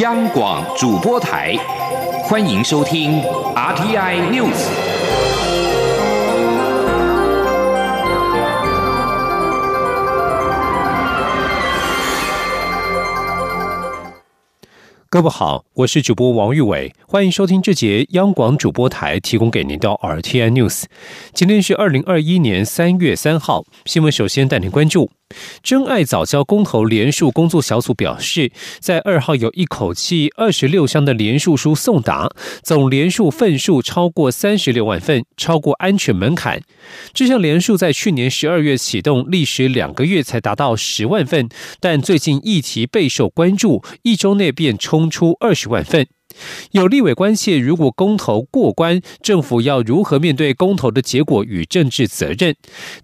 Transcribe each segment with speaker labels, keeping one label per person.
Speaker 1: 央广主播台，欢迎收听 RTI News。
Speaker 2: 各位好，我是主播王玉伟，欢迎收听这节央广主播台提供给您的 RTI News。今天是二零二一年三月三号，新闻首先带您关注。真爱早教公投联署工作小组表示，在二号有一口气二十六箱的联署书送达，总联署份数超过三十六万份，超过安全门槛。这项联署在去年十二月启动，历时两个月才达到十万份，但最近议题备受关注，一周内便冲出二十万份。有立委关切，如果公投过关，政府要如何面对公投的结果与政治责任？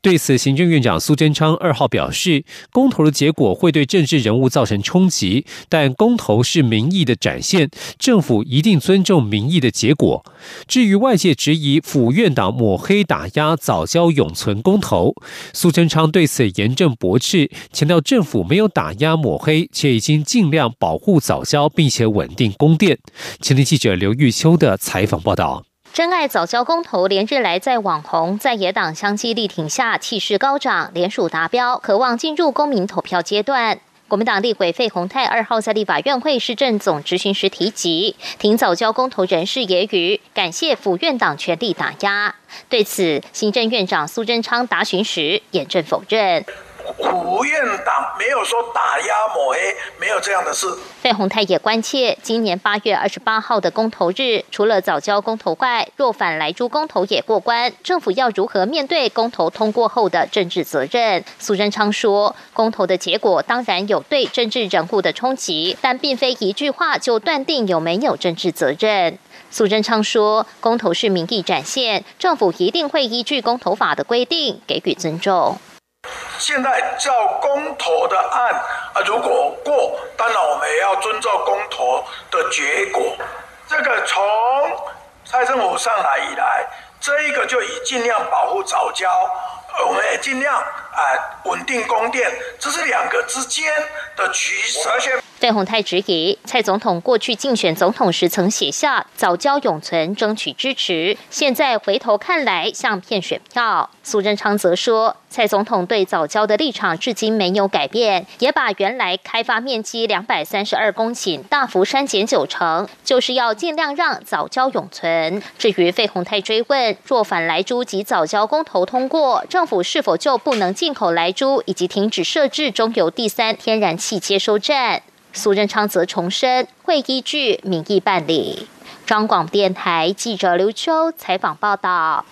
Speaker 2: 对此，行政院长苏贞昌二号表示，公投的结果会对政治人物造成冲击，但公投是民意的展现，政府一定尊重民意的结果。至于外界质疑府院党抹黑打压早教永存公投，苏贞昌对此严正驳斥，强调政府没有打压抹黑，且已经尽量保护早教，并且稳定供电。前天记者刘玉秋的采访报道：
Speaker 3: 真爱早教公投连日来在网红在野党相继力挺下，气势高涨，联署达标，渴望进入公民投票阶段。国民党立委费鸿泰二号在立法院会市政总执行时提及，挺早教公投人士揶揄，感谢府院党全力打压。对此，行政院长苏贞昌答询时严正否认。
Speaker 4: 胡院党没有说打压抹黑，没有这样的事。
Speaker 3: 费鸿泰也关切，今年八月二十八号的公投日，除了早交公投外，若反来珠公投也过关，政府要如何面对公投通过后的政治责任？苏贞昌说，公投的结果当然有对政治人物的冲击，但并非一句话就断定有没有政治责任。苏贞昌说，公投是民意展现，政府一定会依据公投法的规定给予尊重。
Speaker 4: 现在叫公投的案啊，如果过，当然我们也要遵照公投的结果。这个从蔡政府上来以来，这一个就以尽量保护早教，我们也尽量啊稳定供电，这是两个之间的取舍。
Speaker 3: 费鸿泰质疑蔡总统过去竞选总统时曾写下早教永存争取支持，现在回头看来像骗选票。苏贞昌则说，蔡总统对早教的立场至今没有改变，也把原来开发面积两百三十二公顷大幅删减九成，就是要尽量让早教永存。至于费鸿泰追问，若反来猪及早教公投通过，政府是否就不能进口来猪，以及停止设置中油第三天然气接收站？苏贞昌则重申，会依据民意办理。中广电台记者刘秋采访报道。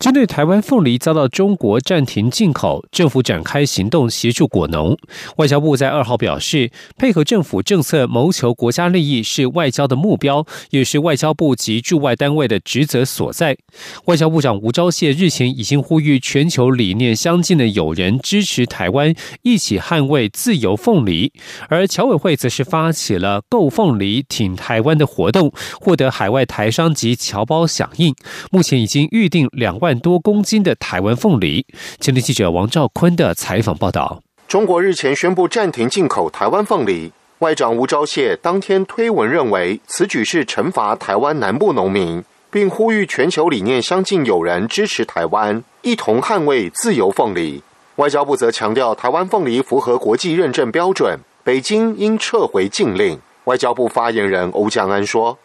Speaker 2: 针对台湾凤梨遭到中国暂停进口，政府展开行动协助果农。外交部在二号表示，配合政府政策谋求国家利益是外交的目标，也是外交部及驻外单位的职责所在。外交部长吴钊燮日前已经呼吁全球理念相近的友人支持台湾，一起捍卫自由凤梨。而侨委会则是发起了“购凤梨挺台湾”的活动，获得海外台商及侨胞响应。目前已经预定两万。多公斤的台湾凤梨。前天记者王兆坤的采访报道：
Speaker 5: 中国日前宣布暂停进口台湾凤梨，外长吴钊燮当天推文认为，此举是惩罚台湾南部农民，并呼吁全球理念相近友人支持台湾，一同捍卫自由凤梨。外交部则强调，台湾凤梨符合国际认证标准，北京应撤回禁令。外交部发言人欧江安说：“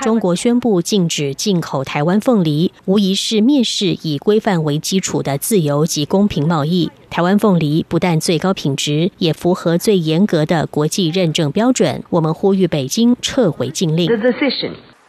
Speaker 6: 中国宣布禁止进口台湾凤梨，无疑是蔑视以规范为基础的自由及公平贸易。台湾凤梨不但最高品质，也符合最严格的国际认证标准。我们呼吁北京撤回禁令。”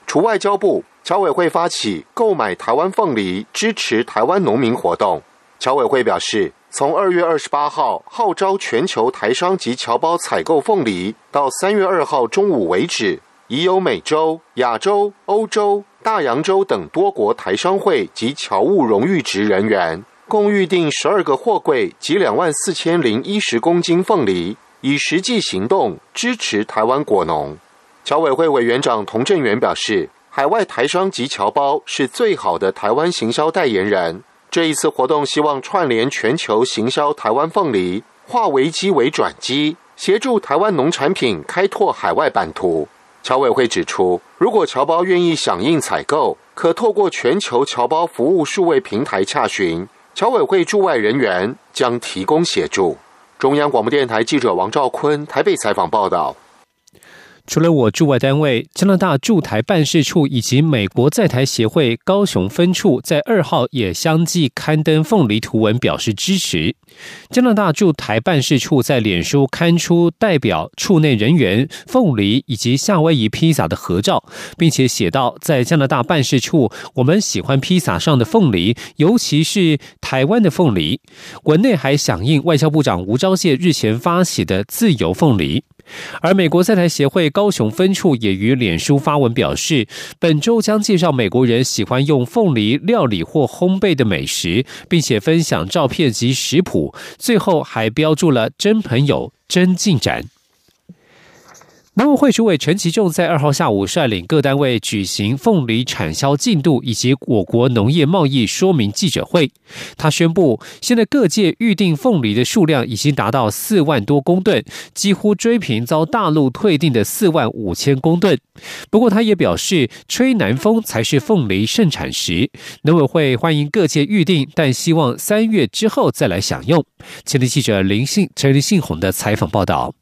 Speaker 5: 除外交部，侨委会发起购买台湾凤梨，支持台湾农民活动。侨委会表示。从二月二十八号号召全球台商及侨胞采购凤梨，到三月二号中午为止，已有美洲、亚洲、欧洲、大洋洲等多国台商会及侨务荣誉职人员，共预定十二个货柜及两万四千零一十公斤凤梨，以实际行动支持台湾果农。侨委会委员长童振源表示，海外台商及侨胞是最好的台湾行销代言人。这一次活动希望串联全球行销台湾凤梨，化危机为转机，协助台湾农产品开拓海外版图。侨委会指出，如果侨胞愿意响应采购，可透过全球侨胞服务数位平台洽询，侨委会驻外人员将提供协助。中央广播电台记者王兆坤台北采访报道。
Speaker 2: 除了我驻外单位加拿大驻台办事处以及美国在台协会高雄分处，在二号也相继刊登凤梨图文表示支持。加拿大驻台办事处在脸书刊出代表处内人员凤梨以及夏威夷披萨的合照，并且写道：“在加拿大办事处，我们喜欢披萨上的凤梨，尤其是台湾的凤梨。”文内还响应外交部长吴钊燮日前发起的自由凤梨。而美国在台协会高雄分处也于脸书发文表示，本周将介绍美国人喜欢用凤梨料理或烘焙的美食，并且分享照片及食谱，最后还标注了“真朋友、真进展”。农委会主委陈其仲在二号下午率领各单位举行凤梨产销进度以及我国农业贸易说明记者会。他宣布，现在各界预定凤梨的数量已经达到四万多公吨，几乎追平遭大陆退订的四万五千公吨。不过，他也表示，吹南风才是凤梨盛产时。农委会欢迎各界预定，但希望三月之后再来享用。前天记者林信陈林信宏的采访报道。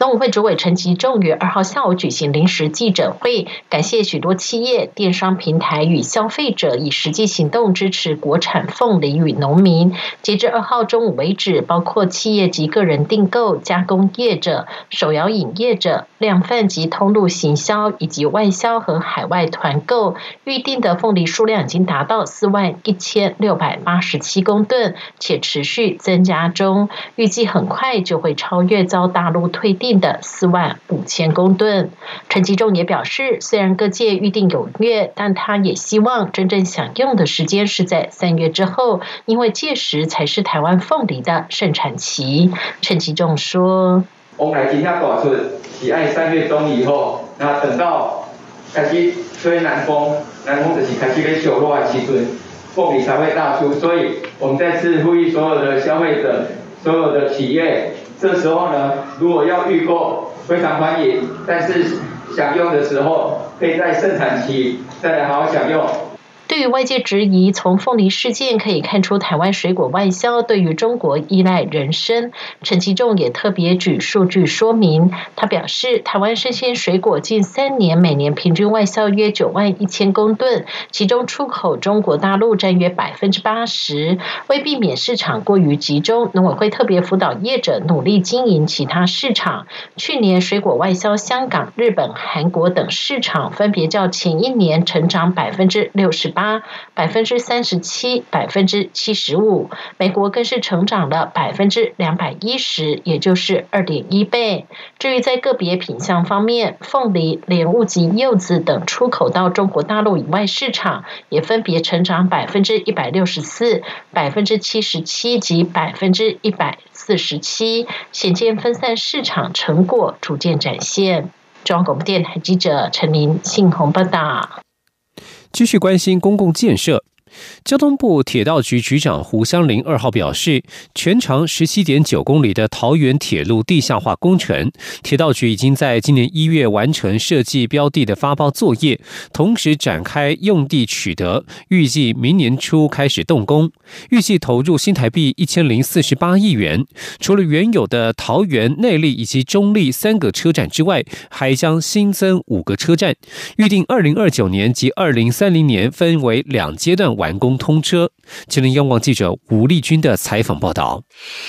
Speaker 7: 农委会主委陈吉仲于二号下午举行临时记者会，感谢许多企业、电商平台与消费者以实际行动支持国产凤梨与农民。截至二号中午为止，包括企业及个人订购、加工业者、手摇饮业者、量贩及通路行销以及外销和海外团购，预定的凤梨数量已经达到四万一千六百八十七公吨，且持续增加中，预计很快就会超越遭大陆退订。的四万五千公吨，陈吉仲也表示，虽然各界预定踊跃，但他也希望真正享用的时间是在三月之后，因为届时才是台湾凤梨的盛产期。陈吉仲说：“
Speaker 8: 我们来今天保持喜爱三月中以后，那等到开始吹南风，南风就是开始跟小落的时阵，凤梨才会大出。所以我们再次呼吁所有的消费者，所有的企业。”这时候呢，如果要预购，非常欢迎。但是想用的时候，可以在盛产期再来好好享用。
Speaker 7: 对外界质疑，从凤梨事件可以看出台湾水果外销对于中国依赖人参。陈其仲也特别举数据说明，他表示，台湾生鲜水果近三年每年平均外销约九万一千公吨，其中出口中国大陆占约百分之八十。为避免市场过于集中，农委会特别辅导业者努力经营其他市场。去年水果外销香港、日本、韩国等市场，分别较前一年成长百分之六十。八百分之三十七，百分之七十五，美国更是成长了百分之两百一十，也就是二点一倍。至于在个别品相方面，凤梨、莲雾及柚子等出口到中国大陆以外市场，也分别成长百分之一百六十四、百分之七十七及百分之一百四十七，显见分散市场成果逐渐展现。中央广播电台记者陈琳、信鸿报道。
Speaker 2: 继续关心公共建设。交通部铁道局局长胡香林二号表示，全长十七点九公里的桃园铁路地下化工程，铁道局已经在今年一月完成设计标的的发包作业，同时展开用地取得，预计明年初开始动工，预计投入新台币一千零四十八亿元。除了原有的桃园内力以及中立三个车站之外，还将新增五个车站，预定二零二九年及二零三零年分为两阶段。完工通车。吉林央广记者吴丽君的采访报道：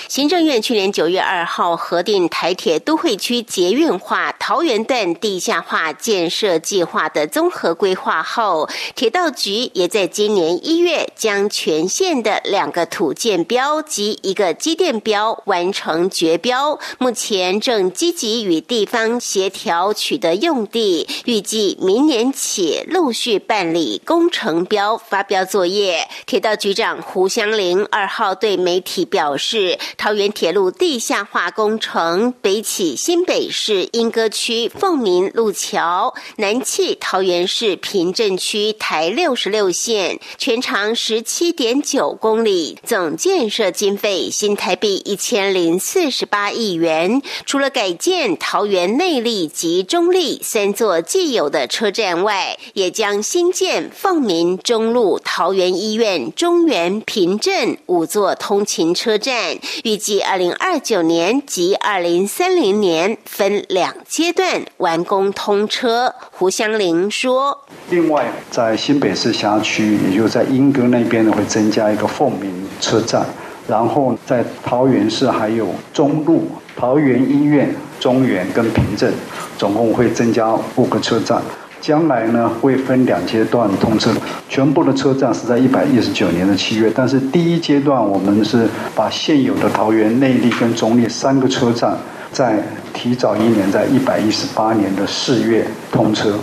Speaker 9: 行政院去年九月二号核定台铁都会区捷运化桃园段地下化建设计划的综合规划后，铁道局也在今年一月将全线的两个土建标及一个机电标完成绝标，目前正积极与地方协调取得用地，预计明年起陆续办理工程标发标作业。铁道局。局长胡湘玲二号对媒体表示，桃园铁路地下化工程北起新北市莺歌区凤鸣路桥，南起桃园市平镇区台六十六线，全长十七点九公里，总建设经费新台币一千零四十八亿元。除了改建桃园内力及中立三座既有的车站外，也将新建凤鸣中路、桃园医院、中原、平镇五座通勤车站，预计二零二九年及二零三零年分两阶段完工通车。胡香玲说：“
Speaker 10: 另外，在新北市辖区，也就在莺歌那边呢，会增加一个凤鸣车站，然后在桃园市还有中路、桃园医院、中原跟平镇，总共会增加五个车站。”将来呢会分两阶段通车，全部的车站是在一百一十九年的七月，但是第一阶段我们是把现有的桃园内力跟中立三个车站在。提早一年，在一百一十八年的四月通车。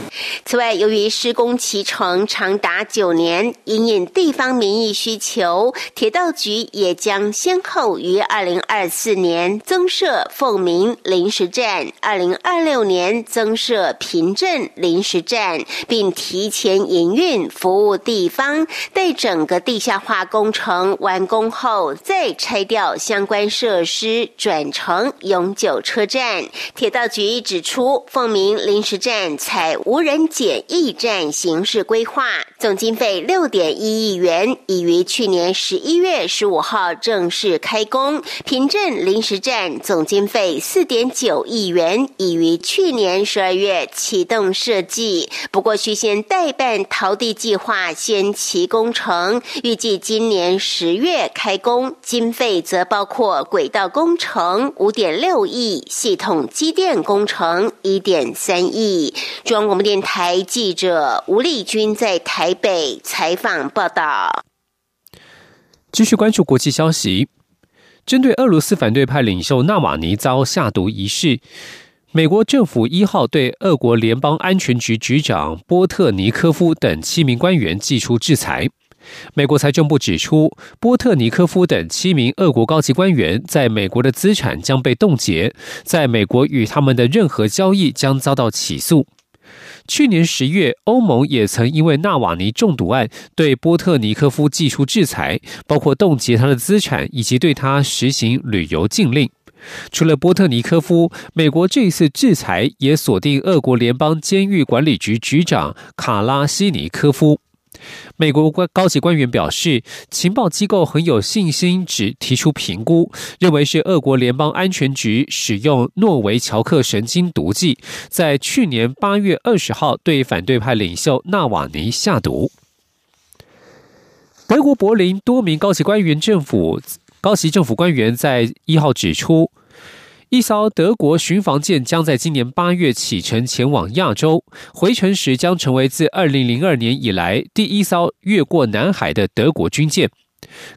Speaker 9: 此外，由于施工期程长达九年，因应地方民意需求，铁道局也将先后于二零二四年增设凤鸣临时站，二零二六年增设平镇临时站，并提前营运服务地方。待整个地下化工程完工后，再拆掉相关设施，转成永久车站。铁道局指出，凤鸣临时站采无人检疫站形式规划，总经费六点一亿元，已于去年十一月十五号正式开工。平镇临时站总经费四点九亿元，已于去年十二月启动设计，不过需先代办陶地计划先期工程，预计今年十月开工。经费则包括轨道工程五点六亿，系统。统机电工程一点三亿。中央广播电台记者吴丽君在台北采访报道。
Speaker 2: 继续关注国际消息，针对俄罗斯反对派领袖纳瓦尼遭下毒一事，美国政府一号对俄国联邦安全局局长波特尼科夫等七名官员寄出制裁。美国财政部指出，波特尼科夫等七名俄国高级官员在美国的资产将被冻结，在美国与他们的任何交易将遭到起诉。去年十月，欧盟也曾因为纳瓦尼中毒案对波特尼科夫寄出制裁，包括冻结他的资产以及对他实行旅游禁令。除了波特尼科夫，美国这一次制裁也锁定俄国联邦监狱管理局局长卡拉西尼科夫。美国官高级官员表示，情报机构很有信心，只提出评估，认为是俄国联邦安全局使用诺维乔克神经毒剂，在去年八月二十号对反对派领袖纳瓦尼下毒。德国柏林多名高级官员、政府高级政府官员在一号指出。一艘德国巡防舰将在今年八月启程前往亚洲，回程时将成为自二零零二年以来第一艘越过南海的德国军舰。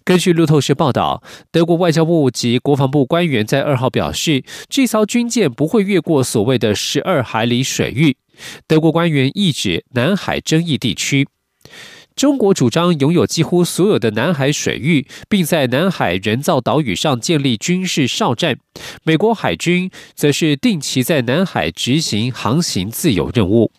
Speaker 2: 根据路透社报道，德国外交部及国防部官员在二号表示，这艘军舰不会越过所谓的十二海里水域。德国官员意指南海争议地区。中国主张拥有几乎所有的南海水域，并在南海人造岛屿上建立军事哨站。美国海军则是定期在南海执行航行自由任务。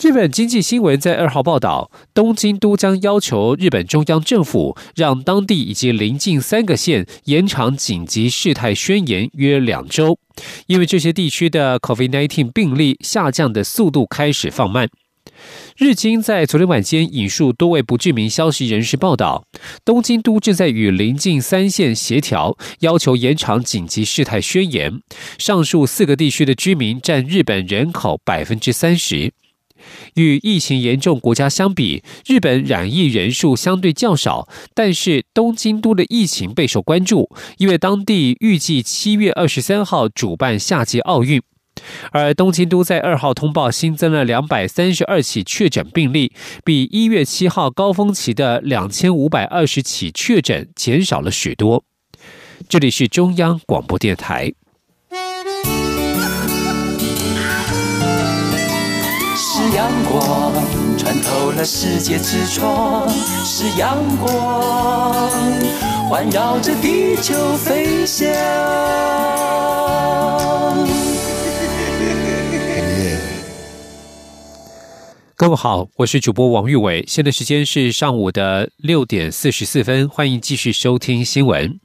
Speaker 2: 日本经济新闻在二号报道，东京都将要求日本中央政府让当地以及邻近三个县延长紧急事态宣言约两周，因为这些地区的 COVID-19 病例下降的速度开始放慢。日经在昨天晚间引述多位不知名消息人士报道，东京都正在与邻近三县协调，要求延长紧急事态宣言。上述四个地区的居民占日本人口百分之三十。与疫情严重国家相比，日本染疫人数相对较少，但是东京都的疫情备受关注，因为当地预计七月二十三号主办夏季奥运。而东京都在二号通报新增了两百三十二起确诊病例，比一月七号高峰期的两千五百二十起确诊减少了许多。这里是中央广播电台。
Speaker 11: 是阳光。穿透了世界之窗是阳光，环绕着地球飞翔。
Speaker 2: 各位好，我是主播王玉伟，现在时间是上午的六点四十四分，欢迎继续收听新闻。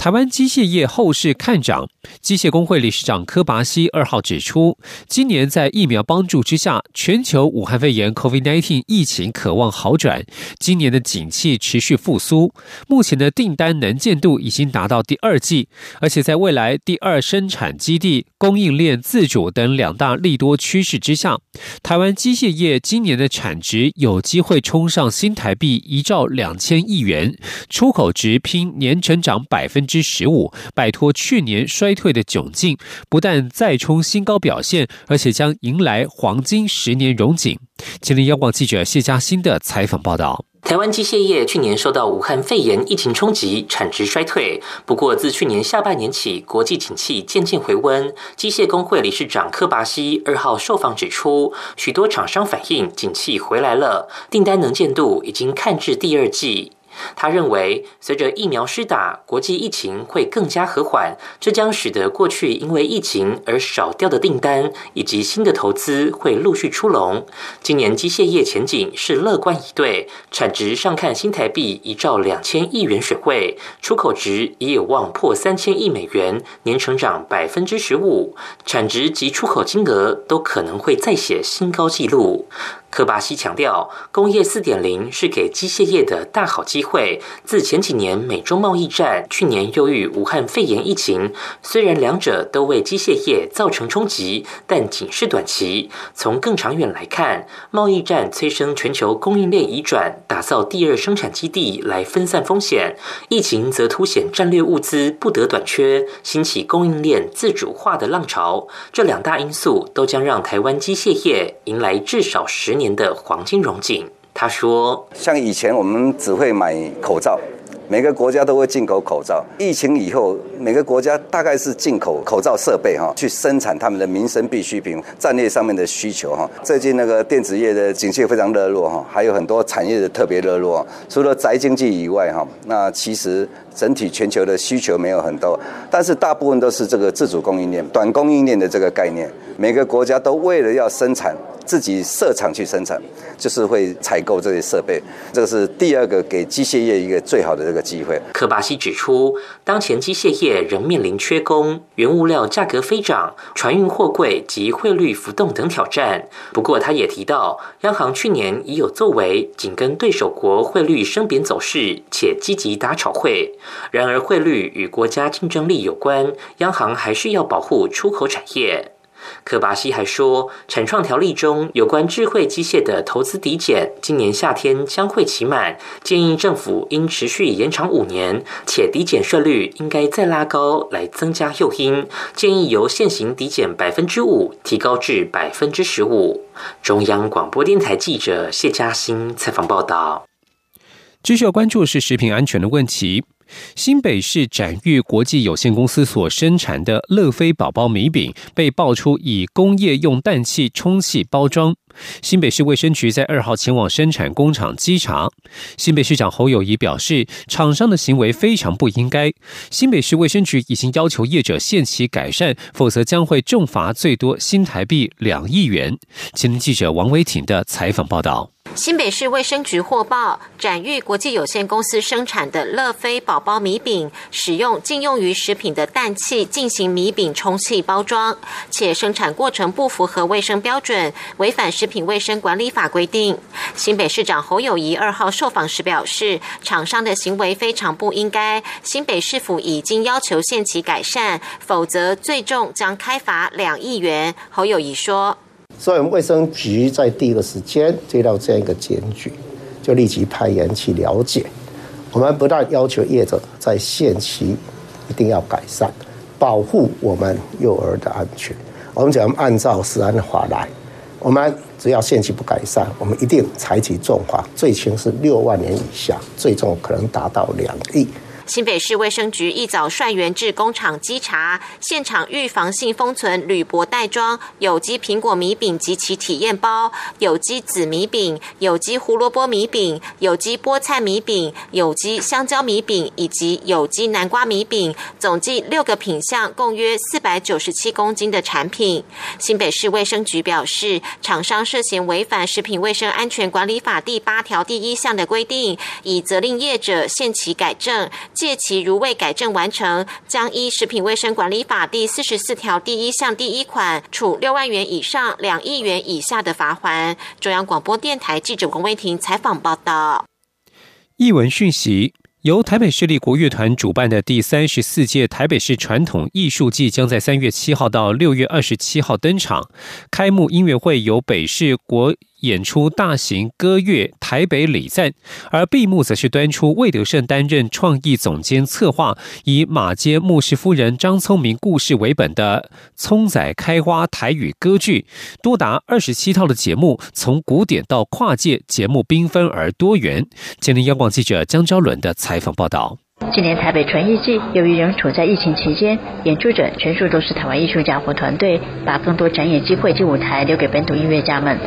Speaker 2: 台湾机械业后市看涨，机械工会理事长柯拔西二号指出，今年在疫苗帮助之下，全球武汉肺炎 （COVID-19） 疫情渴望好转，今年的景气持续复苏。目前的订单能见度已经达到第二季，而且在未来第二生产基地、供应链自主等两大利多趋势之下，台湾机械业今年的产值有机会冲上新台币一兆两千亿元，出口值拼年成长百分。之十五，摆脱去年衰退的窘境，不但再冲新高表现，而且将迎来黄金十年荣景。吉林央广记者谢嘉欣的采访报道：
Speaker 12: 台湾机械业去年受到武汉肺炎疫情冲击，产值衰退。不过，自去年下半年起，国际景气渐渐回温。机械工会理事长柯拔西二号受访指出，许多厂商反映景气回来了，订单能见度已经看至第二季。他认为，随着疫苗施打，国际疫情会更加和缓，这将使得过去因为疫情而少掉的订单以及新的投资会陆续出笼。今年机械业前景是乐观以对，产值上看新台币一兆两千亿元水位，出口值也有望破三千亿美元，年成长百分之十五，产值及出口金额都可能会再写新高纪录。科巴西强调，工业四点零是给机械业的大好机会。自前几年美中贸易战，去年又遇武汉肺炎疫情，虽然两者都为机械业造成冲击，但仅是短期。从更长远来看，贸易战催生全球供应链移转，打造第二生产基地来分散风险；疫情则凸显战略物资不得短缺，兴起供应链自主化的浪潮。这两大因素都将让台湾机械业迎来至少十。年的黄金荣景，他说：“
Speaker 13: 像以前我们只会买口罩。”每个国家都会进口口罩。疫情以后，每个国家大概是进口口罩设备哈，去生产他们的民生必需品、战略上面的需求哈。最近那个电子业的景气非常热络哈，还有很多产业的特别热络。除了宅经济以外哈，那其实整体全球的需求没有很多，但是大部分都是这个自主供应链、短供应链的这个概念。每个国家都为了要生产，自己设厂去生产，就是会采购这些设备。这个是第二个给机械业一个最好的这个。机会。
Speaker 12: 科巴西指出，当前机械业仍面临缺工、原物料价格飞涨、船运货柜及汇率浮动等挑战。不过，他也提到，央行去年已有作为，紧跟对手国汇率升贬走势，且积极打炒汇。然而，汇率与国家竞争力有关，央行还是要保护出口产业。科巴西还说，产创条例中有关智慧机械的投资抵减，今年夏天将会期满，建议政府应持续延长五年，且抵减税率应该再拉高来增加诱因，建议由现行抵减百分之五提高至百分之十五。中央广播电台记者谢嘉欣采访报道。
Speaker 2: 继续关注是食品安全的问题。新北市展誉国际有限公司所生产的乐飞宝宝米饼被爆出以工业用氮气充气包装，新北市卫生局在二号前往生产工厂稽查。新北市长侯友谊表示，厂商的行为非常不应该。新北市卫生局已经要求业者限期改善，否则将会重罚最多新台币两亿元。前记者王维挺的采访报道。
Speaker 3: 新北市卫生局获报，展玉国际有限公司生产的乐飞宝宝米饼，使用禁用于食品的氮气进行米饼充气包装，且生产过程不符合卫生标准，违反食品卫生管理法规定。新北市长侯友谊二号受访时表示，厂商的行为非常不应该，新北市府已经要求限期改善，否则最重将开罚两亿元。侯友谊说。
Speaker 14: 所以，我们卫生局在第一个时间接到这样一个检举，就立即派人去了解。我们不但要求业者在限期一定要改善，保护我们幼儿的安全。我们讲按照食安法来，我们只要限期不改善，我们一定采取重罚，最轻是六万年以下，最重可能达到两亿。
Speaker 9: 新北市卫生局一早率员至工厂稽查，现场预防性封存铝箔袋装有机苹果米饼及其体验包、有机紫米饼、有机胡萝卜米饼、有机菠菜米饼、有机香蕉米饼以及有机南瓜米饼，总计六个品项，共约四百九十七公斤的产品。新北市卫生局表示，厂商涉嫌违反食品卫生安全管理法第八条第一项的规定，已责令业者限期改正。借其如未改正完成，将依《食品卫生管理法》第四十四条第一项第一款，处六万元以上两亿元以下的罚款。中央广播电台记者龚威婷采访报道。
Speaker 2: 译文讯息。由台北市立国乐团主办的第三十四届台北市传统艺术季将在三月七号到六月二十七号登场。开幕音乐会由北市国。演出大型歌乐台北礼赞，而闭幕则是端出魏德胜担任创意总监策划，以马街牧师夫人张聪明故事为本的《葱仔开花》台语歌剧，多达二十七套的节目，从古典到跨界，节目缤纷而多元。今天央广记者江昭伦的采访报道。
Speaker 15: 今年台北传艺季，由于仍处在疫情期间，演出者全数都是台湾艺术家或团队，把更多展演机会及舞台留给本土音乐家们。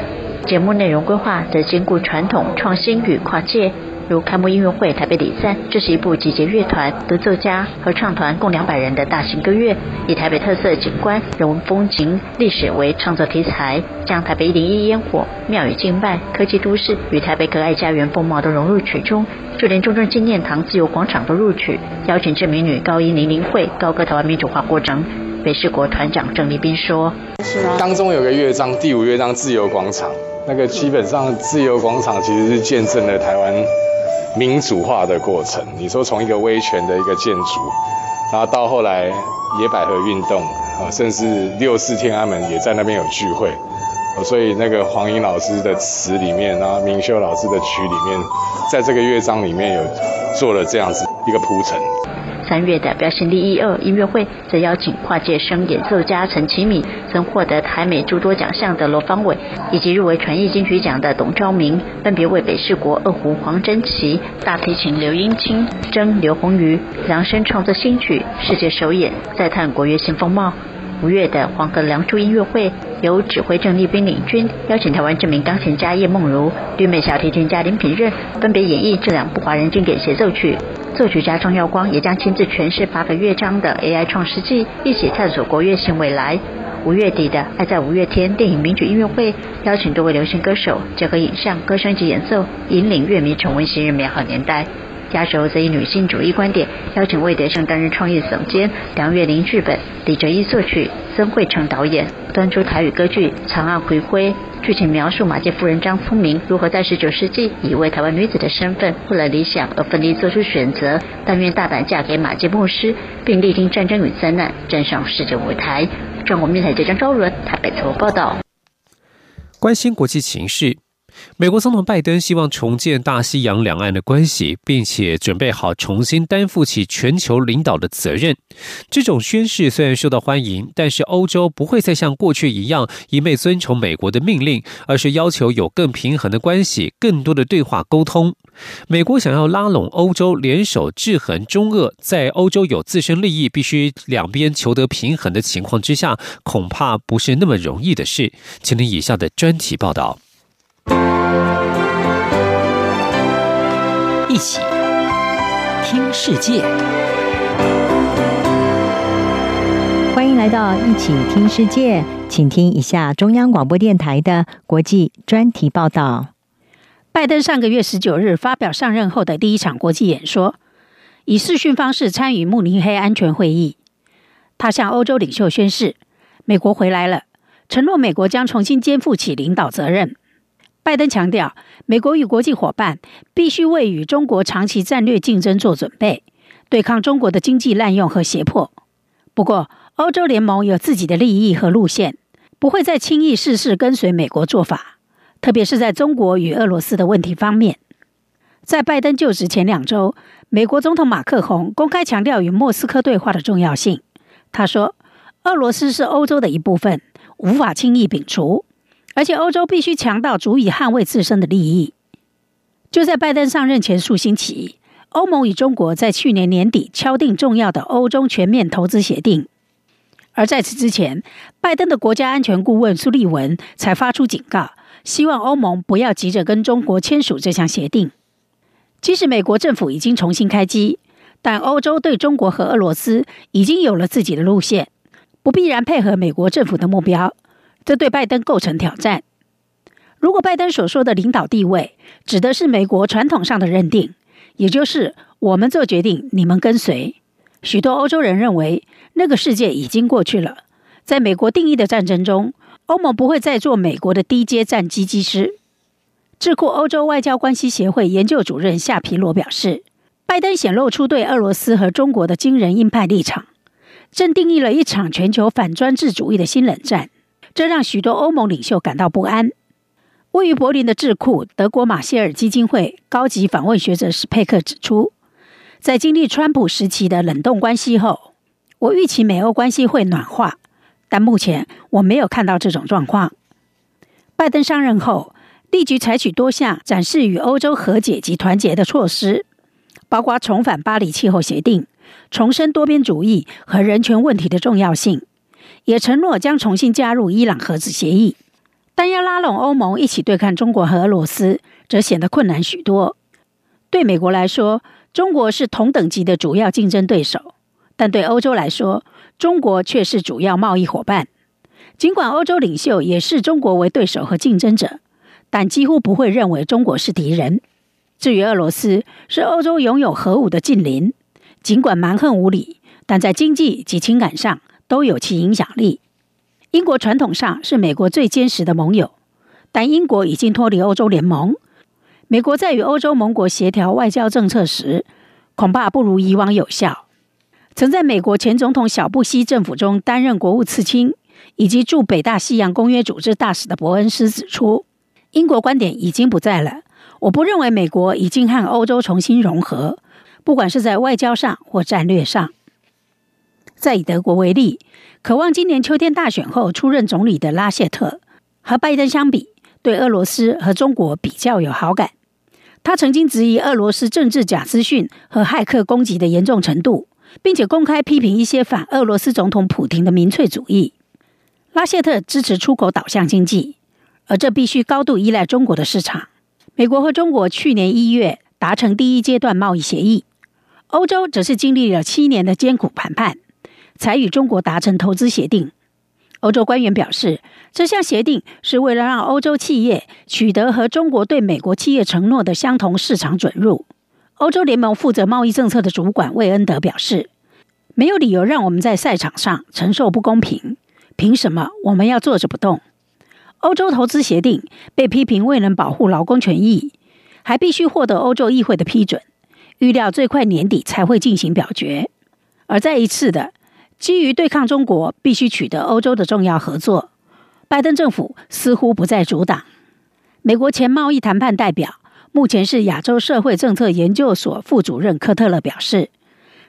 Speaker 15: 节目内容规划则兼顾传统创新与跨界，如开幕音乐会台北礼赞，这是一部集结乐团、独奏家、合唱团共两百人的大型歌乐，以台北特色景观、人文风景、历史为创作题材，将台北一零一烟火、庙宇敬拜、科技都市与台北可爱家园风貌都融入曲中，就连中正纪念堂自由广场都入曲，邀请知名女高音林林慧高歌台湾民主化过程。北市国团长郑立斌说：“
Speaker 16: 当中有个乐章，第五乐章自由广场。”那个基本上自由广场其实是见证了台湾民主化的过程。你说从一个威权的一个建筑，然后到后来野百合运动啊，甚至六四天安门也在那边有聚会。所以那个黄英老师的词里面，然后明修老师的曲里面，在这个乐章里面有做了这样子一个铺陈。
Speaker 15: 三月的表现力一二音乐会，则邀请跨界声演奏家陈其敏，曾获得台美诸多奖项的罗方伟，以及入围传艺金曲奖的董昭明，分别为北市国二胡黄真琪、大提琴刘英清、征刘宏瑜量身创作新曲，世界首演，再探国乐新风貌。五月的黄河梁祝音乐会，由指挥郑立斌领军，邀请台湾知名钢琴家叶梦如、绿美小提琴家林品任，分别演绎这两部华人经典协奏曲。作曲家张耀光也将亲自诠释八个乐章的 AI 创世纪，一起探索国乐新未来。五月底的《爱在五月天》电影名曲音乐会，邀请多位流行歌手结合影像、歌声及演奏，引领乐迷重温昔日美好年代。压轴则以女性主义观点，邀请魏德胜担任创意总监，梁月玲剧本，李哲一作曲，曾慧成导演，端出台语歌剧《长岸回归》。剧情描述马介夫人张聪明如何在十九世纪以一位台湾女子的身份，为了理想而奋力做出选择，但愿大胆嫁给马介牧师，并历经战争与灾难，站上世界舞台。中国面台这张昭伦台北采报道。
Speaker 2: 关心国际情势。美国总统拜登希望重建大西洋两岸的关系，并且准备好重新担负起全球领导的责任。这种宣誓虽然受到欢迎，但是欧洲不会再像过去一样一昧遵从美国的命令，而是要求有更平衡的关系、更多的对话沟通。美国想要拉拢欧洲联手制衡中俄，在欧洲有自身利益必须两边求得平衡的情况之下，恐怕不是那么容易的事。请听以下的专题报道。
Speaker 1: 一起听世界，
Speaker 17: 欢迎来到一起听世界，请听一下中央广播电台的国际专题报道。
Speaker 18: 拜登上个月十九日发表上任后的第一场国际演说，以视讯方式参与慕尼黑安全会议。他向欧洲领袖宣誓：“美国回来了，承诺美国将重新肩负起领导责任。”拜登强调，美国与国际伙伴必须为与中国长期战略竞争做准备，对抗中国的经济滥用和胁迫。不过，欧洲联盟有自己的利益和路线，不会再轻易事事跟随美国做法，特别是在中国与俄罗斯的问题方面。在拜登就职前两周，美国总统马克宏公开强调与莫斯科对话的重要性。他说：“俄罗斯是欧洲的一部分，无法轻易摒除。”而且欧洲必须强到足以捍卫自身的利益。就在拜登上任前数星期，欧盟与中国在去年年底敲定重要的欧中全面投资协定，而在此之前，拜登的国家安全顾问苏利文才发出警告，希望欧盟不要急着跟中国签署这项协定。即使美国政府已经重新开机，但欧洲对中国和俄罗斯已经有了自己的路线，不必然配合美国政府的目标，这对拜登构成挑战。如果拜登所说的领导地位指的是美国传统上的认定，也就是我们做决定，你们跟随，许多欧洲人认为那个世界已经过去了。在美国定义的战争中，欧盟不会再做美国的低阶战机机师。智库欧洲外交关系协会研究主任夏皮罗表示，拜登显露出对俄罗斯和中国的惊人硬派立场，正定义了一场全球反专制主义的新冷战，这让许多欧盟领袖感到不安。位于柏林的智库德国马歇尔基金会高级访问学者史佩克指出，在经历川普时期的冷冻关系后，我预期美欧关系会暖化，但目前我没有看到这种状况。拜登上任后，立即采取多项展示与欧洲和解及团结的措施，包括重返巴黎气候协定、重申多边主义和人权问题的重要性，也承诺将重新加入伊朗核子协议。但要拉拢欧盟一起对抗中国和俄罗斯，则显得困难许多。对美国来说，中国是同等级的主要竞争对手；但对欧洲来说，中国却是主要贸易伙伴。尽管欧洲领袖也视中国为对手和竞争者，但几乎不会认为中国是敌人。至于俄罗斯，是欧洲拥有核武的近邻，尽管蛮横无理，但在经济及情感上都有其影响力。英国传统上是美国最坚实的盟友，但英国已经脱离欧洲联盟。美国在与欧洲盟国协调外交政策时，恐怕不如以往有效。曾在美国前总统小布希政府中担任国务次卿以及驻北大西洋公约组织大使的伯恩斯指出，英国观点已经不在了。我不认为美国已经和欧洲重新融合，不管是在外交上或战略上。再以德国为例。渴望今年秋天大选后出任总理的拉谢特，和拜登相比，对俄罗斯和中国比较有好感。他曾经质疑俄罗斯政治假资讯和骇客攻击的严重程度，并且公开批评一些反俄罗斯总统普京的民粹主义。拉谢特支持出口导向经济，而这必须高度依赖中国的市场。美国和中国去年一月达成第一阶段贸易协议，欧洲则是经历了七年的艰苦谈判。才与中国达成投资协定。欧洲官员表示，这项协定是为了让欧洲企业取得和中国对美国企业承诺的相同市场准入。欧洲联盟负责贸易政策的主管魏恩德表示：“没有理由让我们在赛场上承受不公平。凭什么我们要坐着不动？”欧洲投资协定被批评未能保护劳工权益，还必须获得欧洲议会的批准。预料最快年底才会进行表决。而再一次的。基于对抗中国，必须取得欧洲的重要合作。拜登政府似乎不再阻挡。美国前贸易谈判代表、目前是亚洲社会政策研究所副主任科特勒表示，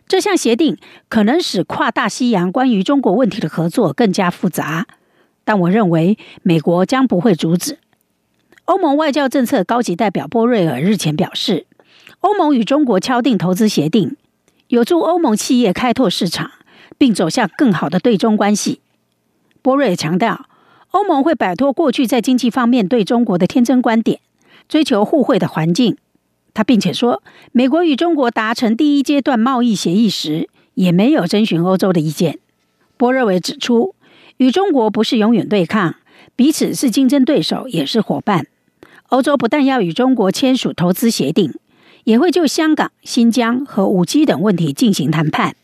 Speaker 18: 这项协定可能使跨大西洋关于中国问题的合作更加复杂。但我认为美国将不会阻止。欧盟外交政策高级代表波瑞尔日前表示，欧盟与中国敲定投资协定，有助欧盟企业开拓市场。并走向更好的对中关系。波瑞强调，欧盟会摆脱过去在经济方面对中国的天真观点，追求互惠的环境。他并且说，美国与中国达成第一阶段贸易协议时，也没有征询欧洲的意见。波瑞维指出，与中国不是永远对抗，彼此是竞争对手，也是伙伴。欧洲不但要与中国签署投资协定，也会就香港、新疆和五 G 等问题进行谈判。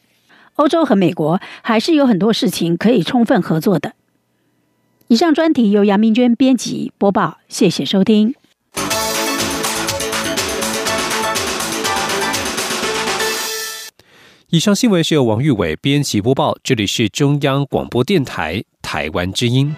Speaker 18: 欧洲和美国还是有很多事情可以充分合作的。以上专题由杨明娟编辑播报，谢谢收听。
Speaker 2: 以上新闻是由王玉伟编辑播报，这里是中央广播电台台湾之音。